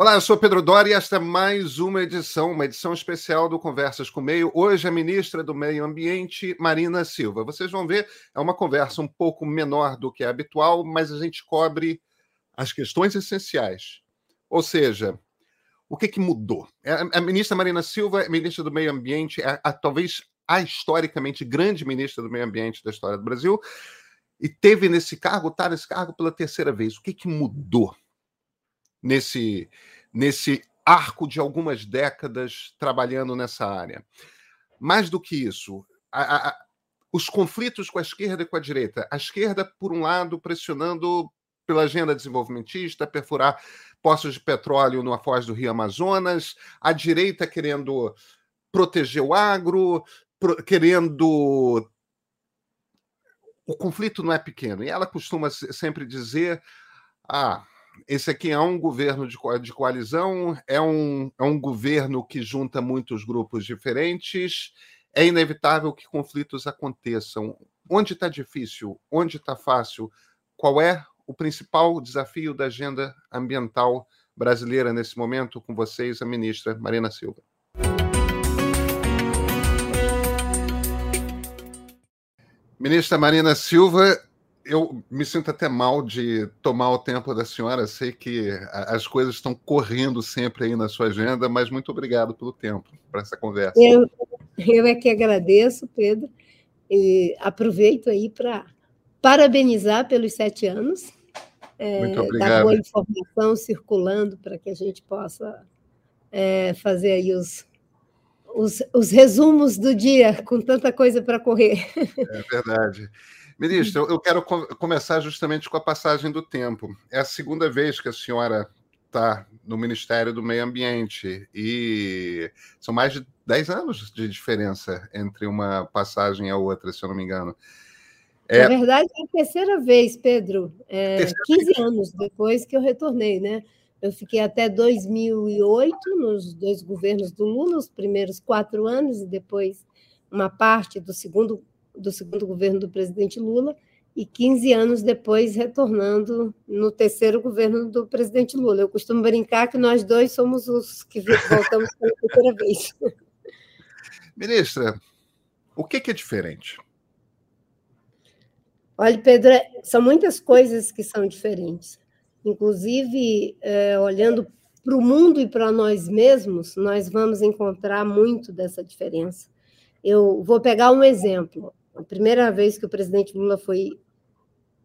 Olá, eu sou Pedro Dori e esta é mais uma edição, uma edição especial do Conversas com o Meio. Hoje a ministra do Meio Ambiente, Marina Silva. Vocês vão ver, é uma conversa um pouco menor do que é habitual, mas a gente cobre as questões essenciais. Ou seja, o que, que mudou? É, a ministra Marina Silva, ministra do Meio Ambiente, é a, talvez a historicamente grande ministra do Meio Ambiente da história do Brasil, e teve nesse cargo, está nesse cargo pela terceira vez. O que, que mudou? Nesse, nesse arco de algumas décadas trabalhando nessa área. Mais do que isso, a, a, os conflitos com a esquerda e com a direita. A esquerda, por um lado, pressionando pela agenda desenvolvimentista, perfurar poços de petróleo na foz do Rio Amazonas, a direita querendo proteger o agro, pro, querendo. O conflito não é pequeno. E ela costuma sempre dizer: ah, esse aqui é um governo de, de coalizão, é um, é um governo que junta muitos grupos diferentes, é inevitável que conflitos aconteçam. Onde está difícil? Onde está fácil? Qual é o principal desafio da agenda ambiental brasileira nesse momento? Com vocês, a ministra Marina Silva. Ministra Marina Silva, eu me sinto até mal de tomar o tempo da senhora. Sei que as coisas estão correndo sempre aí na sua agenda, mas muito obrigado pelo tempo para essa conversa. Eu, eu é que agradeço, Pedro, e aproveito aí para parabenizar pelos sete anos. É, muito obrigado. Da boa informação circulando para que a gente possa é, fazer aí os, os, os resumos do dia com tanta coisa para correr. É verdade. Ministro, eu quero começar justamente com a passagem do tempo. É a segunda vez que a senhora está no Ministério do Meio Ambiente e são mais de 10 anos de diferença entre uma passagem e a outra, se eu não me engano. É... Na verdade, é a terceira vez, Pedro. É, 15 vez. anos depois que eu retornei, né? Eu fiquei até 2008 nos dois governos do Lula, os primeiros quatro anos, e depois uma parte do segundo do segundo governo do presidente Lula e 15 anos depois retornando no terceiro governo do presidente Lula. Eu costumo brincar que nós dois somos os que voltamos pela terceira vez. Ministra, o que, é diferente? Olha, Pedro, é, são muitas coisas que são diferentes. Inclusive, é, olhando para o mundo e para nós mesmos, nós vamos encontrar muito dessa diferença. Eu vou pegar um exemplo. A primeira vez que o presidente Lula foi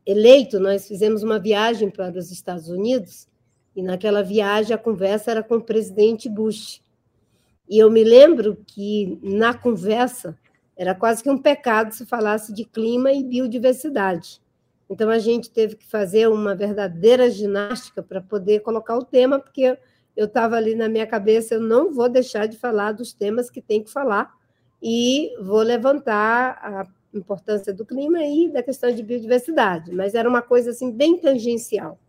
eleito, nós fizemos uma viagem para os Estados Unidos e naquela viagem a conversa era com o presidente Bush. E eu me lembro que na conversa era quase que um pecado se falasse de clima e biodiversidade. Então a gente teve que fazer uma verdadeira ginástica para poder colocar o tema, porque eu estava ali na minha cabeça, eu não vou deixar de falar dos temas que tem que falar e vou levantar a importância do clima e da questão de biodiversidade, mas era uma coisa assim bem tangencial.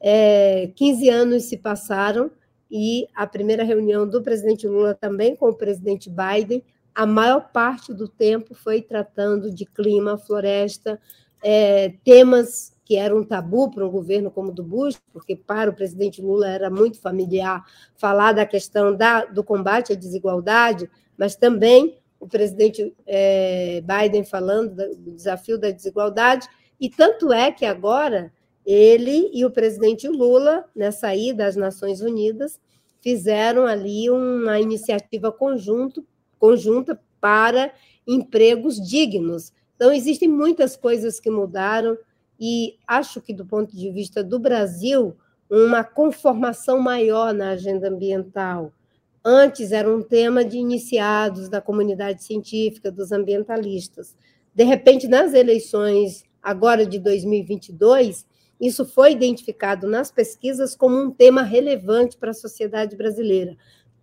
É, 15 anos se passaram e a primeira reunião do presidente Lula também com o presidente Biden, a maior parte do tempo foi tratando de clima, floresta, é, temas que eram um tabu para um governo como o do Bush, porque para o presidente Lula era muito familiar falar da questão da, do combate à desigualdade, mas também o presidente é, Biden falando do desafio da desigualdade, e tanto é que agora ele e o presidente Lula, nessa ida às Nações Unidas, fizeram ali uma iniciativa conjunto, conjunta para empregos dignos. Então, existem muitas coisas que mudaram, e acho que, do ponto de vista do Brasil, uma conformação maior na agenda ambiental, Antes era um tema de iniciados da comunidade científica, dos ambientalistas. De repente, nas eleições agora de 2022, isso foi identificado nas pesquisas como um tema relevante para a sociedade brasileira,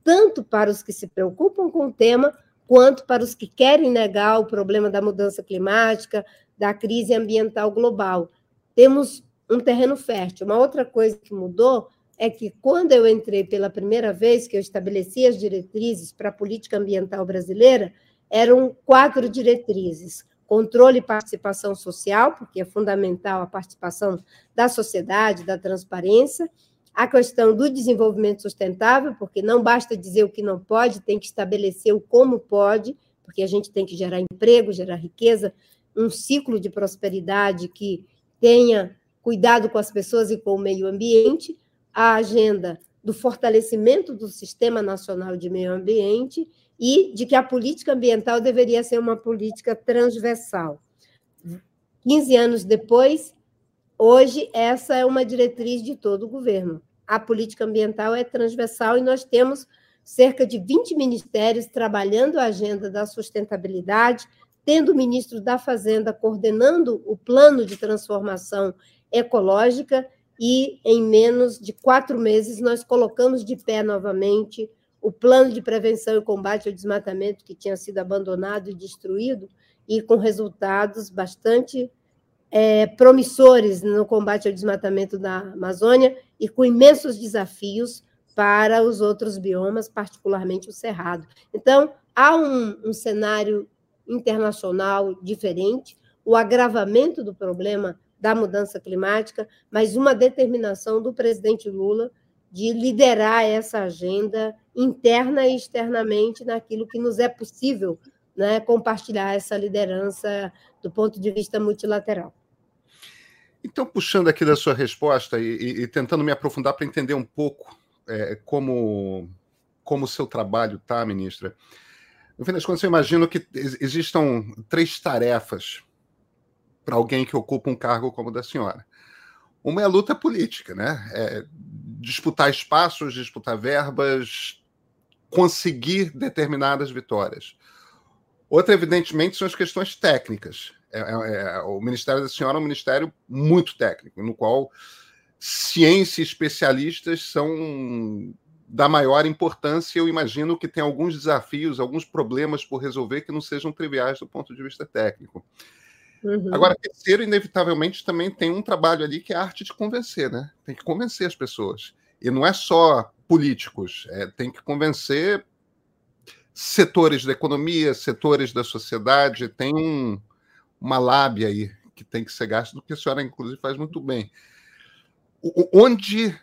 tanto para os que se preocupam com o tema, quanto para os que querem negar o problema da mudança climática, da crise ambiental global. Temos um terreno fértil. Uma outra coisa que mudou é que quando eu entrei pela primeira vez, que eu estabeleci as diretrizes para a política ambiental brasileira, eram quatro diretrizes: controle e participação social, porque é fundamental a participação da sociedade, da transparência, a questão do desenvolvimento sustentável, porque não basta dizer o que não pode, tem que estabelecer o como pode, porque a gente tem que gerar emprego, gerar riqueza, um ciclo de prosperidade que tenha cuidado com as pessoas e com o meio ambiente, a agenda do fortalecimento do Sistema Nacional de Meio Ambiente e de que a política ambiental deveria ser uma política transversal. 15 anos depois, hoje, essa é uma diretriz de todo o governo. A política ambiental é transversal e nós temos cerca de 20 ministérios trabalhando a agenda da sustentabilidade, tendo o ministro da Fazenda coordenando o plano de transformação ecológica, e em menos de quatro meses nós colocamos de pé novamente o plano de prevenção e combate ao desmatamento que tinha sido abandonado e destruído, e com resultados bastante é, promissores no combate ao desmatamento da Amazônia e com imensos desafios para os outros biomas, particularmente o cerrado. Então, há um, um cenário internacional diferente, o agravamento do problema da mudança climática, mas uma determinação do presidente Lula de liderar essa agenda interna e externamente naquilo que nos é possível né, compartilhar essa liderança do ponto de vista multilateral. Então, puxando aqui da sua resposta e, e, e tentando me aprofundar para entender um pouco é, como, como o seu trabalho está, ministra, no fim das contas, eu imagino que existam três tarefas para alguém que ocupa um cargo como o da senhora. Uma é a luta política, né? É, disputar espaços, disputar verbas, conseguir determinadas vitórias. Outra, evidentemente, são as questões técnicas. É, é, é, o Ministério da Senhora é um ministério muito técnico, no qual ciência e especialistas são da maior importância. Eu imagino que tem alguns desafios, alguns problemas por resolver que não sejam triviais do ponto de vista técnico. Uhum. Agora, terceiro, inevitavelmente, também tem um trabalho ali que é a arte de convencer, né? Tem que convencer as pessoas. E não é só políticos, é, tem que convencer setores da economia, setores da sociedade, tem um, uma lábia aí que tem que ser gasto, do que a senhora, inclusive, faz muito bem. O, onde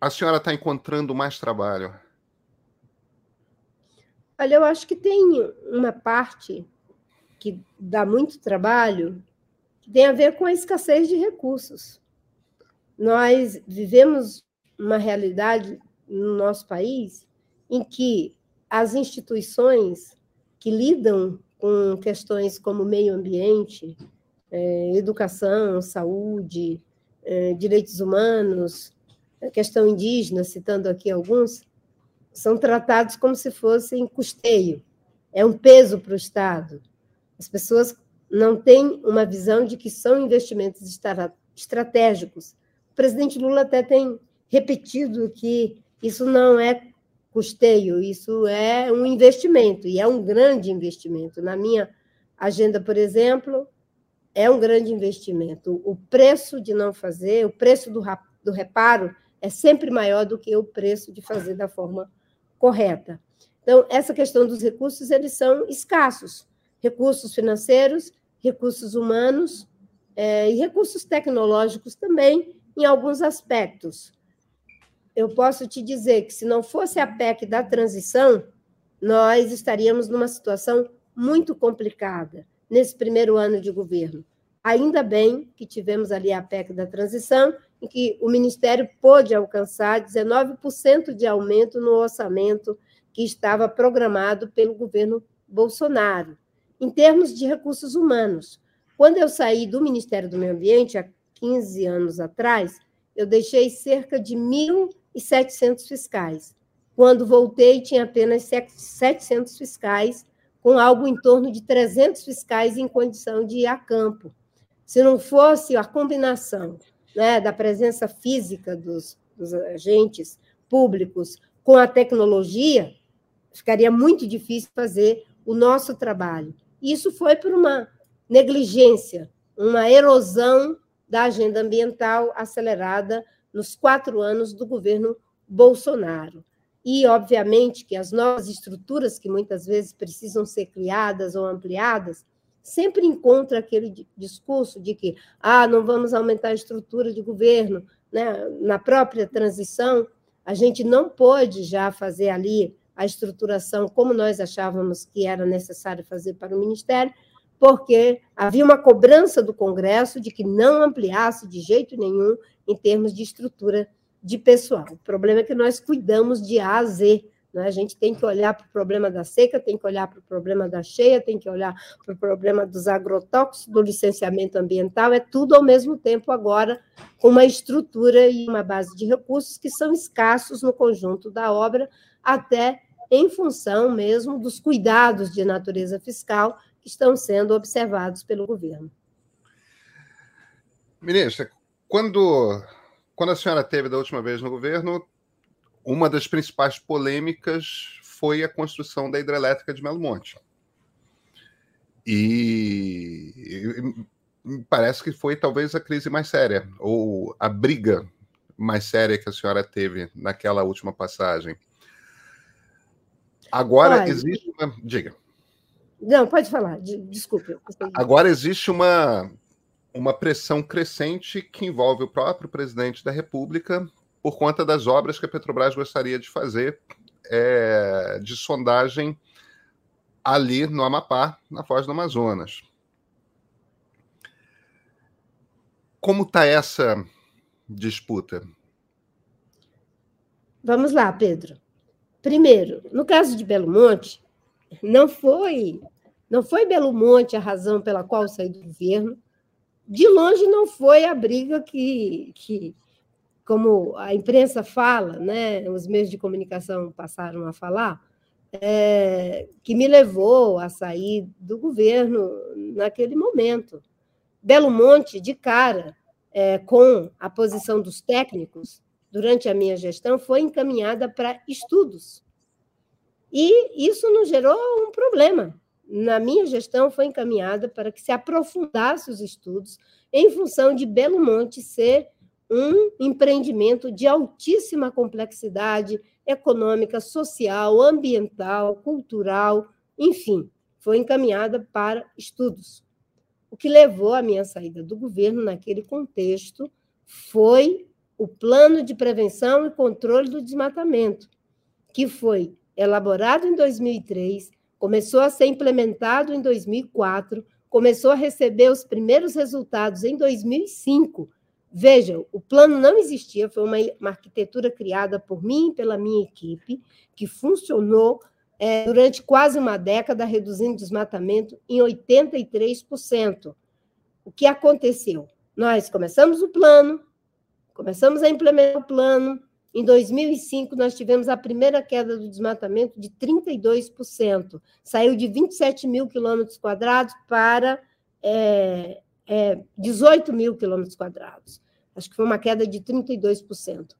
a senhora está encontrando mais trabalho? Olha, eu acho que tem uma parte que dá muito trabalho, tem a ver com a escassez de recursos. Nós vivemos uma realidade no nosso país em que as instituições que lidam com questões como meio ambiente, é, educação, saúde, é, direitos humanos, questão indígena, citando aqui alguns, são tratados como se fossem custeio, é um peso para o Estado. As pessoas não têm uma visão de que são investimentos estratégicos. O presidente Lula até tem repetido que isso não é custeio, isso é um investimento, e é um grande investimento. Na minha agenda, por exemplo, é um grande investimento. O preço de não fazer, o preço do, reparo, é sempre maior do que o preço de fazer da forma correta. Então, essa questão dos recursos, eles são escassos recursos financeiros, recursos humanos é, e recursos tecnológicos também, em alguns aspectos. Eu posso te dizer que, se não fosse a PEC da transição, nós estaríamos numa situação muito complicada nesse primeiro ano de governo. Ainda bem que tivemos ali a PEC da transição, em que o Ministério pôde alcançar 19% de aumento no orçamento que estava programado pelo governo Bolsonaro em termos de recursos humanos. Quando eu saí do Ministério do Meio Ambiente, há 15 anos atrás, eu deixei cerca de 1.700 fiscais. Quando voltei, tinha apenas 700 fiscais, com algo em torno de 300 fiscais em condição de ir a campo. Se não fosse a combinação né, da presença física dos, dos agentes públicos com a tecnologia, ficaria muito difícil fazer o nosso trabalho. Isso foi por uma negligência, uma erosão da agenda ambiental acelerada nos quatro anos do governo Bolsonaro. E, obviamente, que as novas estruturas que muitas vezes precisam ser criadas ou ampliadas sempre encontram aquele discurso de que ah, não vamos aumentar a estrutura de governo, né, na própria transição, a gente não pôde já fazer ali a estruturação como nós achávamos que era necessário fazer para o Ministério, porque havia uma cobrança do Congresso de que não ampliasse de jeito nenhum em termos de estrutura de pessoal. O problema é que nós cuidamos de A a Z, né? A gente tem que olhar para o problema da seca, tem que olhar para o problema da cheia, tem que olhar para o problema dos agrotóxicos, do licenciamento ambiental, é tudo ao mesmo tempo agora, com uma estrutura e uma base de recursos que são escassos no conjunto da obra, até em função mesmo dos cuidados de natureza fiscal que estão sendo observados pelo governo. Ministra, quando, quando a senhora teve da última vez no governo, uma das principais polêmicas foi a construção da hidrelétrica de Melo Monte. E, e parece que foi talvez a crise mais séria, ou a briga mais séria que a senhora teve naquela última passagem. Agora Olha, existe uma. Diga. Não, pode falar, desculpe. Agora existe uma, uma pressão crescente que envolve o próprio presidente da República por conta das obras que a Petrobras gostaria de fazer é, de sondagem ali no Amapá, na Foz do Amazonas. Como está essa disputa? Vamos lá, Pedro. Primeiro, no caso de Belo Monte, não foi não foi Belo Monte a razão pela qual saí do governo. De longe não foi a briga que, que como a imprensa fala, né, os meios de comunicação passaram a falar, é, que me levou a sair do governo naquele momento. Belo Monte, de cara, é, com a posição dos técnicos, durante a minha gestão, foi encaminhada para estudos. E isso nos gerou um problema. Na minha gestão, foi encaminhada para que se aprofundasse os estudos em função de Belo Monte ser um empreendimento de altíssima complexidade econômica, social, ambiental, cultural, enfim, foi encaminhada para estudos. O que levou à minha saída do governo naquele contexto foi o Plano de Prevenção e Controle do Desmatamento, que foi elaborado em 2003, começou a ser implementado em 2004, começou a receber os primeiros resultados em 2005 Vejam, o plano não existia, foi uma, uma arquitetura criada por mim e pela minha equipe, que funcionou é, durante quase uma década, reduzindo o desmatamento em 83%. O que aconteceu? Nós começamos o plano, começamos a implementar o plano. Em 2005, nós tivemos a primeira queda do desmatamento de 32%. Saiu de 27 mil quilômetros quadrados para é, é, 18 mil quilômetros quadrados acho que foi uma queda de 32%.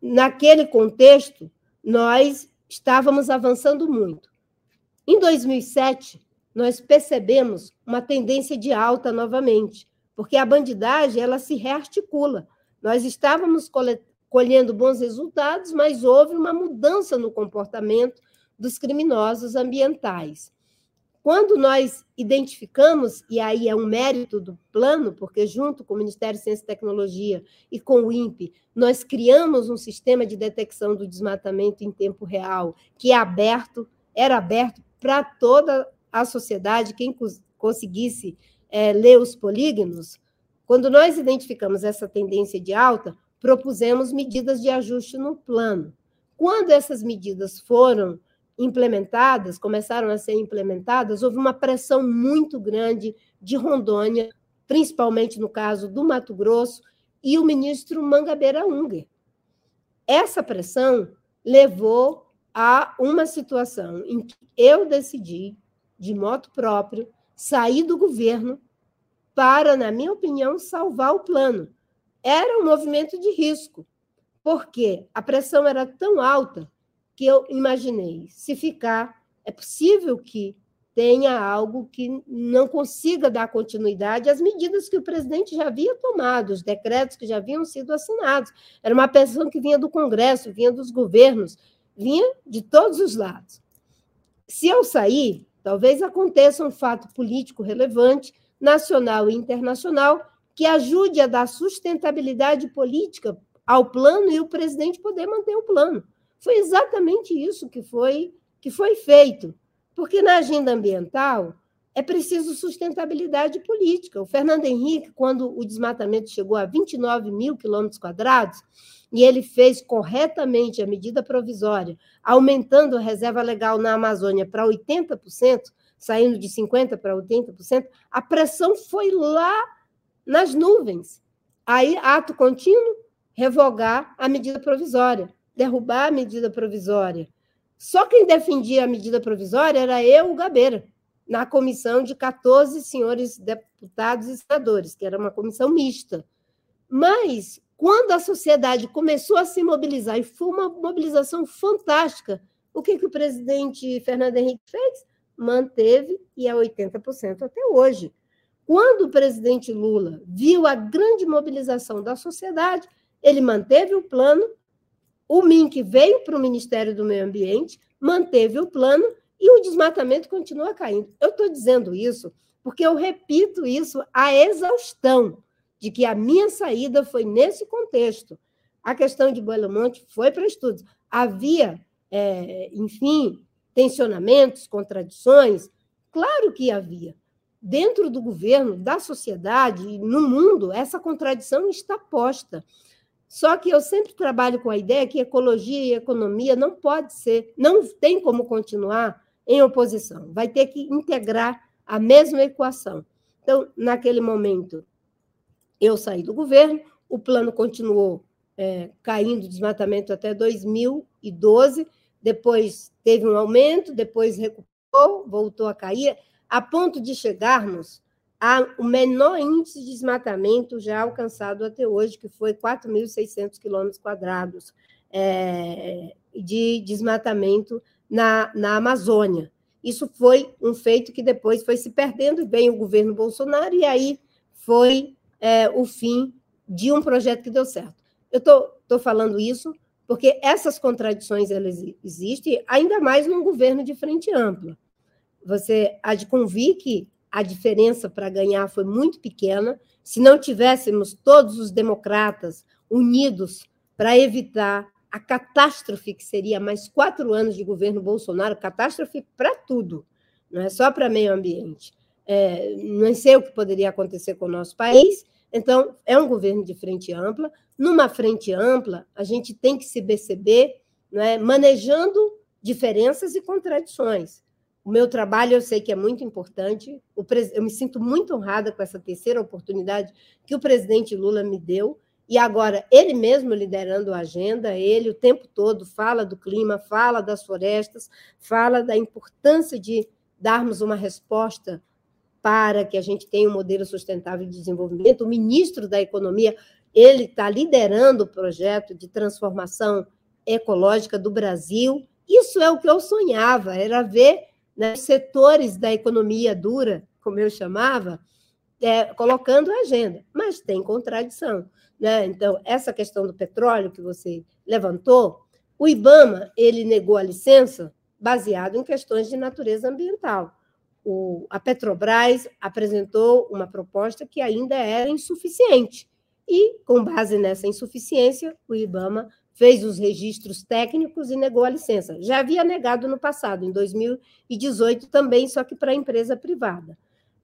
Naquele contexto, nós estávamos avançando muito. Em 2007, nós percebemos uma tendência de alta novamente, porque a bandidagem ela se rearticula. Nós estávamos colhendo bons resultados, mas houve uma mudança no comportamento dos criminosos ambientais. Quando nós identificamos, e aí é um mérito do plano, porque junto com o Ministério de Ciência e Tecnologia e com o INPE, nós criamos um sistema de detecção do desmatamento em tempo real, que é aberto, era aberto para toda a sociedade, quem conseguisse é, ler os polígonos. Quando nós identificamos essa tendência de alta, propusemos medidas de ajuste no plano. Quando essas medidas foram implementadas, começaram a ser implementadas, houve uma pressão muito grande de Rondônia, principalmente no caso do Mato Grosso, e o ministro Mangabeira Unger. Essa pressão levou a uma situação em que eu decidi, de moto próprio, sair do governo para, na minha opinião, salvar o plano. Era um movimento de risco, porque a pressão era tão alta que eu imaginei. Se ficar, é possível que tenha algo que não consiga dar continuidade às medidas que o presidente já havia tomado, os decretos que já haviam sido assinados. Era uma pressão que vinha do Congresso, vinha dos governos, vinha de todos os lados. Se eu sair, talvez aconteça um fato político relevante, nacional e internacional, que ajude a dar sustentabilidade política ao plano e o presidente poder manter o plano. Foi exatamente isso que foi, que foi feito. Porque na agenda ambiental é preciso sustentabilidade política. O Fernando Henrique, quando o desmatamento chegou a 29 mil quilômetros quadrados, e ele fez corretamente a medida provisória, aumentando a reserva legal na Amazônia para 80%, saindo de 50% para 80%, a pressão foi lá nas nuvens. Aí, ato contínuo, revogar a medida provisória, derrubar a medida provisória. Só quem defendia a medida provisória era eu, o Gabeira, na comissão de 14 senhores deputados e senadores, que era uma comissão mista. Mas, quando a sociedade começou a se mobilizar, e foi uma mobilização fantástica, o que, que o presidente Fernando Henrique fez? Manteve e é 80% até hoje. Quando o presidente Lula viu a grande mobilização da sociedade, ele manteve o plano, o MINC veio para o Ministério do Meio Ambiente, manteve o plano e o desmatamento continua caindo. Eu estou dizendo isso porque eu repito isso à exaustão, de que a minha saída foi nesse contexto. A questão de Belo Monte foi para estudos. Havia, é, enfim, tensionamentos, contradições? Claro que havia. Dentro do governo, da sociedade, no mundo, essa contradição está posta. Só que eu sempre trabalho com a ideia que ecologia e economia não pode ser, não tem como continuar em oposição, vai ter que integrar a mesma equação. Então, naquele momento, eu saí do governo, o plano continuou é, caindo, desmatamento até 2012, depois teve um aumento, depois recuperou, voltou a cair, a ponto de chegarmos o menor índice de desmatamento já alcançado até hoje, que foi 4.600 quilômetros quadrados é, de desmatamento na, na Amazônia. Isso foi um feito que depois foi se perdendo, veio o governo Bolsonaro, e aí foi é, o fim de um projeto que deu certo. Eu estou falando isso porque essas contradições elas existem, ainda mais num governo de frente ampla. Você há de convir que a diferença para ganhar foi muito pequena. Se não tivéssemos todos os democratas unidos para evitar a catástrofe que seria mais quatro anos de governo Bolsonaro, catástrofe para tudo, não é só para meio ambiente. É, não sei o que poderia acontecer com o nosso país. Então, é um governo de frente ampla. Numa frente ampla, a gente tem que se perceber é, manejando diferenças e contradições. O meu trabalho eu sei que é muito importante. Eu me sinto muito honrada com essa terceira oportunidade que o presidente Lula me deu. E agora, ele mesmo liderando a agenda, ele o tempo todo fala do clima, fala das florestas, fala da importância de darmos uma resposta para que a gente tenha um modelo sustentável de desenvolvimento. O ministro da Economia, ele está liderando o projeto de transformação ecológica do Brasil. Isso é o que eu sonhava, era ver né, setores da economia dura, como eu chamava, é, colocando a agenda, mas tem contradição. Né? Então, essa questão do petróleo que você levantou, o IBAMA ele negou a licença baseado em questões de natureza ambiental. O, a Petrobras apresentou uma proposta que ainda era insuficiente. E, com base nessa insuficiência, o IBAMA fez os registros técnicos e negou a licença. Já havia negado no passado, em 2018 também, só que para a empresa privada.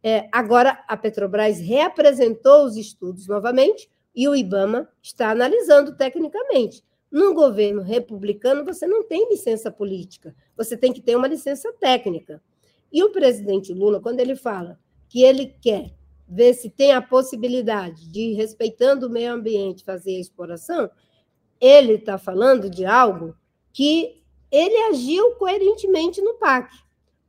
É, agora, a Petrobras reapresentou os estudos novamente e o IBAMA está analisando tecnicamente. No governo republicano, você não tem licença política, você tem que ter uma licença técnica. E o presidente Lula, quando ele fala que ele quer ver se tem a possibilidade de, respeitando o meio ambiente, fazer a exploração, ele está falando de algo que ele agiu coerentemente no PAC.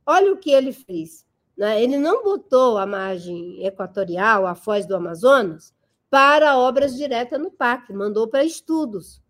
Olha o que ele fez. Né? Ele não botou a margem equatorial, a foz do Amazonas, para obras diretas no PAC, mandou para estudos.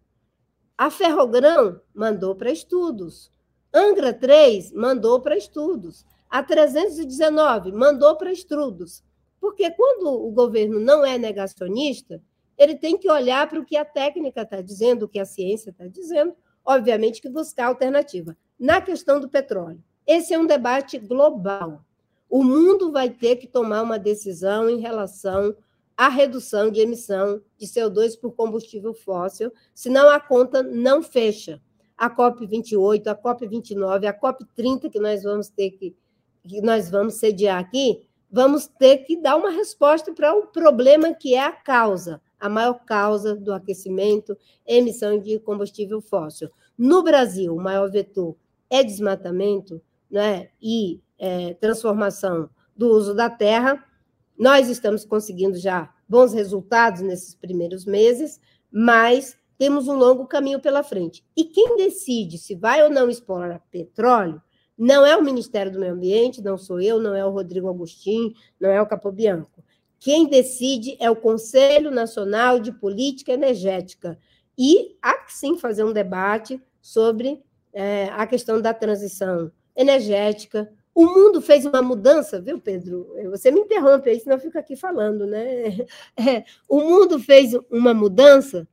A Ferrogrão mandou para estudos. Angra 3 mandou para estudos. A 319 mandou para estudos. Porque quando o governo não é negacionista, ele tem que olhar para o que a técnica está dizendo, o que a ciência está dizendo, obviamente que buscar alternativa. Na questão do petróleo, esse é um debate global. O mundo vai ter que tomar uma decisão em relação a redução de emissão de CO2 por combustível fóssil, senão a conta não fecha. A COP 28, a COP 29, a COP 30 que nós vamos ter que, que nós vamos sediar aqui, vamos ter que dar uma resposta para o problema que é a causa, a maior causa do aquecimento, emissão de combustível fóssil. No Brasil, o maior vetor é desmatamento né, e é, transformação do uso da terra. Nós estamos conseguindo já bons resultados nesses primeiros meses, mas temos um longo caminho pela frente. E quem decide se vai ou não explorar petróleo não é o Ministério do Meio Ambiente, não sou eu, não é o Rodrigo Agostinho, não é o Capobianco. Quem decide é o Conselho Nacional de Política Energética. E há que sim fazer um debate sobre é, a questão da transição energética. O mundo fez uma mudança, viu, Pedro? Você me interrompe aí, senão eu fico aqui falando, né? É, o mundo fez uma mudança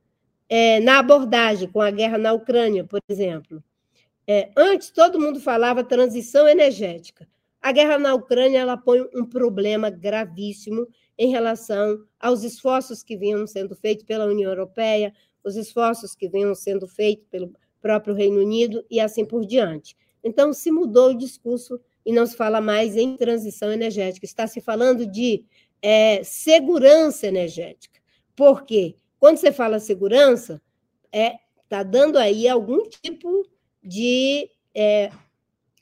é, na abordagem com a guerra na Ucrânia, por exemplo. É, antes, todo mundo falava transição energética. A guerra na Ucrânia ela põe um problema gravíssimo em relação aos esforços que vinham sendo feitos pela União Europeia, os esforços que vinham sendo feitos pelo próprio Reino Unido e assim por diante. Então, se mudou o discurso e não se fala mais em transição energética, está se falando de é, segurança energética. Por quê? Quando você fala segurança, é está dando aí algum tipo de é,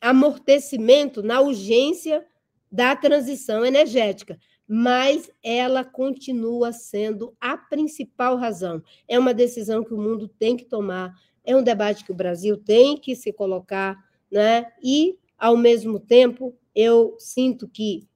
amortecimento na urgência da transição energética, mas ela continua sendo a principal razão. É uma decisão que o mundo tem que tomar, é um debate que o Brasil tem que se colocar, né? E, ao mesmo tempo, eu sinto que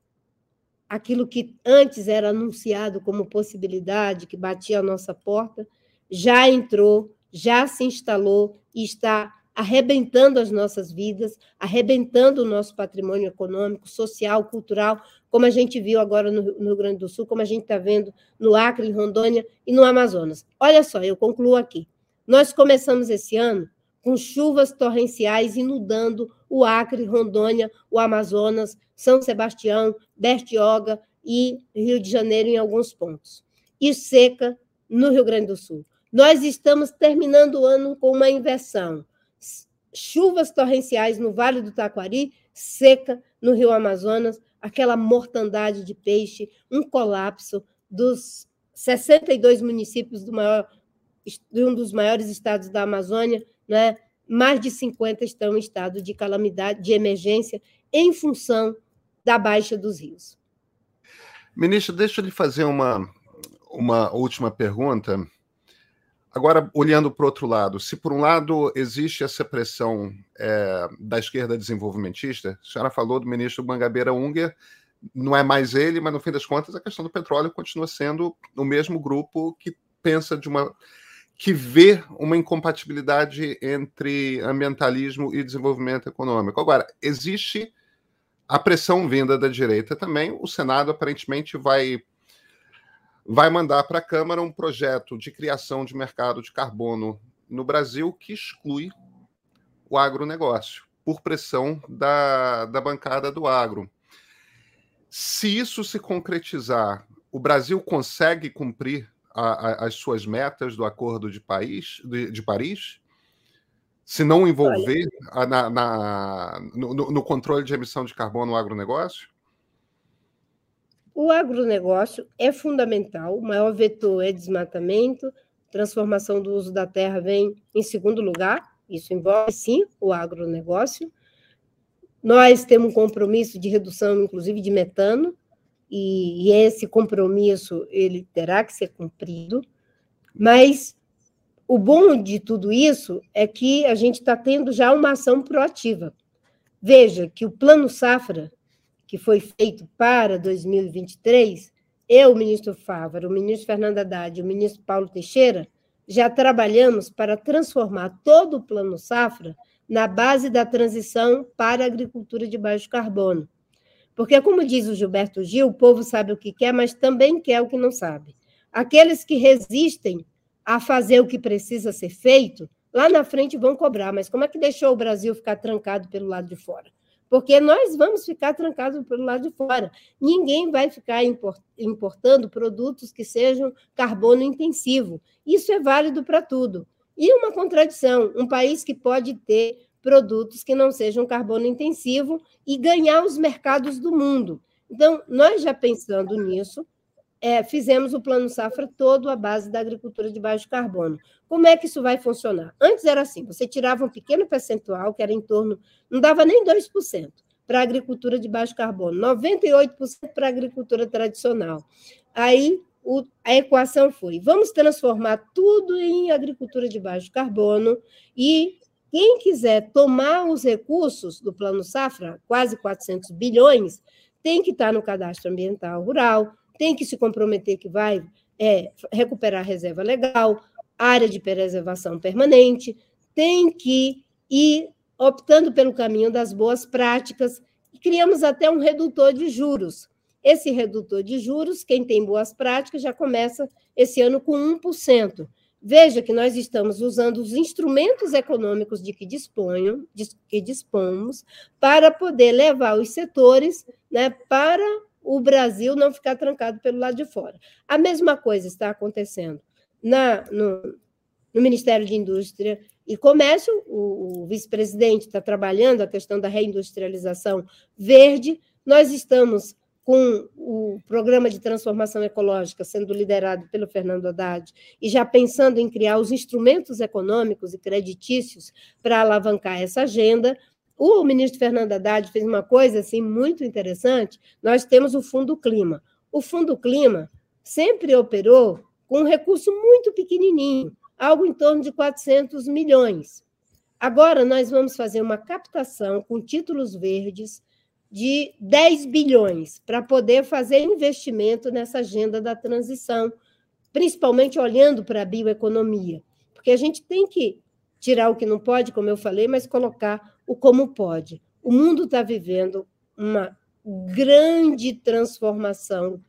aquilo que antes era anunciado como possibilidade, que batia a nossa porta, já entrou, já se instalou e está arrebentando as nossas vidas, arrebentando o nosso patrimônio econômico, social, cultural, como a gente viu agora no, Rio Grande do Sul, como a gente está vendo no Acre, em Rondônia e no Amazonas. Olha só, eu concluo aqui. Nós começamos esse ano com chuvas torrenciais inundando o Acre, Rondônia, o Amazonas, São Sebastião, Bertioga e Rio de Janeiro em alguns pontos. E seca no Rio Grande do Sul. Nós estamos terminando o ano com uma inversão chuvas torrenciais no Vale do Taquari, seca no Rio Amazonas, aquela mortandade de peixe, um colapso dos 62 municípios do maior, de um dos maiores estados da Amazônia, né? mais de 50 estão em estado de calamidade, de emergência, em função da baixa dos rios. Ministro, deixa eu lhe fazer uma, uma última pergunta. Agora, olhando para o outro lado, se por um lado existe essa pressão é, da esquerda desenvolvimentista, a senhora falou do ministro Mangabeira Unger, não é mais ele, mas no fim das contas a questão do petróleo continua sendo o mesmo grupo que pensa de uma. que vê uma incompatibilidade entre ambientalismo e desenvolvimento econômico. Agora, existe a pressão vinda da direita também, o Senado aparentemente vai vai mandar para a Câmara um projeto de criação de mercado de carbono no Brasil que exclui o agronegócio, por pressão da, da bancada do agro. Se isso se concretizar, o Brasil consegue cumprir a, a, as suas metas do Acordo de, Paris, de, de Paris? Se não envolver a, na, na no, no controle de emissão de carbono no agronegócio? O agronegócio é fundamental, o maior vetor é desmatamento, transformação do uso da terra vem em segundo lugar, isso envolve sim o agronegócio. Nós temos um compromisso de redução, inclusive, de metano, e, e esse compromisso ele terá que ser cumprido, mas o bom de tudo isso é que a gente está tendo já uma ação proativa. Veja que o Plano Safra que foi feito para 2023, eu, o ministro Fávaro, o ministro Fernando Haddad e o ministro Paulo Teixeira já trabalhamos para transformar todo o plano safra na base da transição para a agricultura de baixo carbono. Porque, como diz o Gilberto Gil, o povo sabe o que quer, mas também quer o que não sabe. Aqueles que resistem a fazer o que precisa ser feito, lá na frente vão cobrar. Mas como é que deixou o Brasil ficar trancado pelo lado de fora? Porque nós vamos ficar trancados pelo lado de fora. Ninguém vai ficar importando produtos que sejam carbono intensivo. Isso é válido para tudo. E uma contradição: um país que pode ter produtos que não sejam carbono intensivo e ganhar os mercados do mundo. Então, nós já pensando nisso, é, fizemos o plano safra todo à base da agricultura de baixo carbono. Como é que isso vai funcionar? Antes era assim: você tirava um pequeno percentual, que era em torno, não dava nem 2%, para a agricultura de baixo carbono, 98% para a agricultura tradicional. Aí o, a equação foi: vamos transformar tudo em agricultura de baixo carbono e quem quiser tomar os recursos do Plano Safra, quase 400 bilhões, tem que estar no cadastro ambiental rural, tem que se comprometer que vai é, recuperar a reserva legal, área de preservação permanente, tem que ir optando pelo caminho das boas práticas. Criamos até um redutor de juros. Esse redutor de juros, quem tem boas práticas, já começa esse ano com 1%. Veja que nós estamos usando os instrumentos econômicos de que, disponham, de que dispomos para poder levar os setores né, para o Brasil não ficar trancado pelo lado de fora. A mesma coisa está acontecendo na, no, no Ministério de Indústria e Comércio, o, o vice-presidente está trabalhando a questão da reindustrialização verde, nós estamos com o programa de transformação ecológica sendo liderado pelo Fernando Haddad e já pensando em criar os instrumentos econômicos e creditícios para alavancar essa agenda, o ministro Fernando Haddad fez uma coisa assim muito interessante. Nós temos o Fundo Clima. O Fundo Clima sempre operou com um recurso muito pequenininho, algo em torno de 400 milhões. Agora nós vamos fazer uma captação com títulos verdes de 10 bilhões para poder fazer investimento nessa agenda da transição, principalmente olhando para a bioeconomia, porque a gente tem que tirar o que não pode, como eu falei, mas colocar o como pode. O mundo está vivendo uma grande transformação.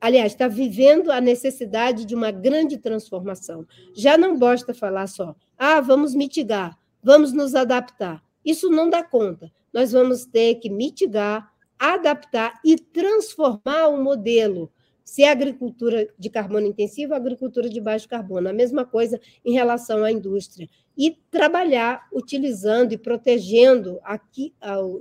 Aliás, está vivendo a necessidade de uma grande transformação. Já não basta falar só, ah, vamos mitigar, vamos nos adaptar. Isso não dá conta. Nós vamos ter que mitigar, adaptar e transformar o modelo se é agricultura de carbono intensivo, agricultura de baixo carbono. A mesma coisa em relação à indústria. E trabalhar utilizando e protegendo, aqui,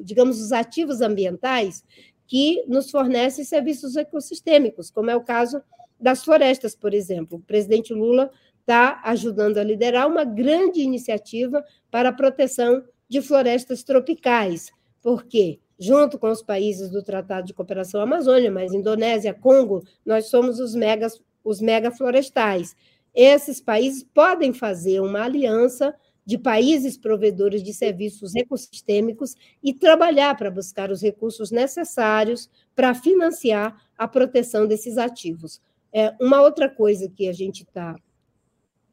digamos, os ativos ambientais que nos fornecem serviços ecossistêmicos, como é o caso das florestas, por exemplo. O presidente Lula está ajudando a liderar uma grande iniciativa para a proteção de florestas tropicais. Por quê? Junto com os países do Tratado de Cooperação Amazônia, mas Indonésia, Congo, nós somos os megas, os megaflorestais. Esses países podem fazer uma aliança de países provedores de serviços ecossistêmicos e trabalhar para buscar os recursos necessários para financiar a proteção desses ativos. É, uma outra coisa que a gente está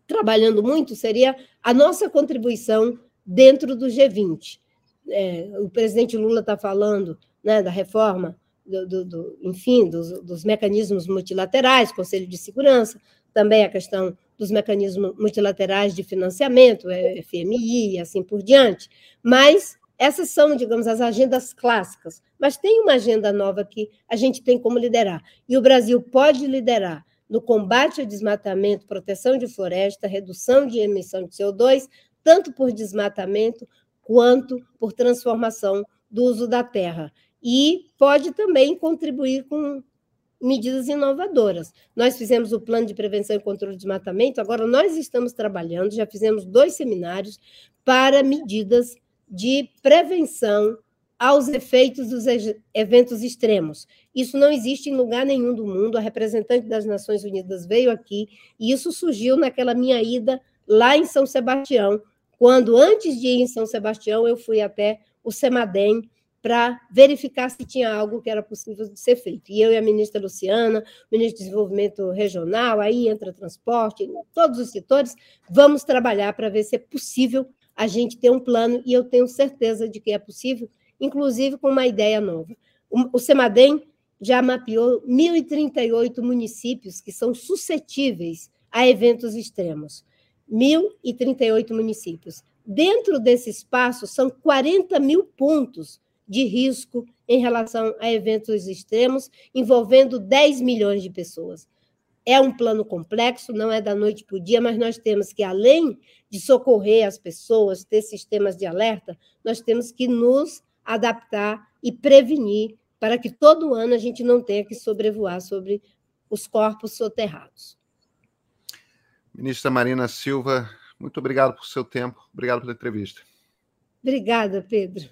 trabalhando muito seria a nossa contribuição dentro do G20 é, o presidente Lula está falando né, da reforma, do, do, do enfim, dos, dos, mecanismos multilaterais, Conselho de Segurança, também a questão dos mecanismos multilaterais de financiamento, é, FMI e assim por diante. Mas essas são, digamos, as agendas clássicas. Mas tem uma agenda nova que a gente tem como liderar. E o Brasil pode liderar no combate ao desmatamento, proteção de floresta, redução de emissão de CO2, tanto por desmatamento quanto por transformação do uso da terra. E pode também contribuir com medidas inovadoras. Nós fizemos o plano de prevenção e controle de desmatamento, agora nós estamos trabalhando, já fizemos dois seminários para medidas de prevenção aos efeitos dos eventos extremos. Isso não existe em lugar nenhum do mundo. A representante das Nações Unidas veio aqui e isso surgiu naquela minha ida lá em São Sebastião, quando, antes de ir em São Sebastião, eu fui até o Semadem para verificar se tinha algo que era possível de ser feito. E eu e a ministra Luciana, ministro de Desenvolvimento Regional, aí entra transporte, todos os setores, vamos trabalhar para ver se é possível a gente ter um plano, e eu tenho certeza de que é possível, inclusive com uma ideia nova. O Semadem já mapeou 1.038 municípios que são suscetíveis a eventos extremos. 1.038 municípios. Dentro desse espaço, são 40 mil pontos de risco em relação a eventos extremos envolvendo 10 milhões de pessoas. É um plano complexo, não é da noite para o dia, mas nós temos que, além de socorrer as pessoas, ter sistemas de alerta, nós temos que nos adaptar e prevenir para que todo ano a gente não tenha que sobrevoar sobre os corpos soterrados. Ministra Marina Silva, muito obrigado por seu tempo, obrigado pela entrevista. Obrigada, Pedro.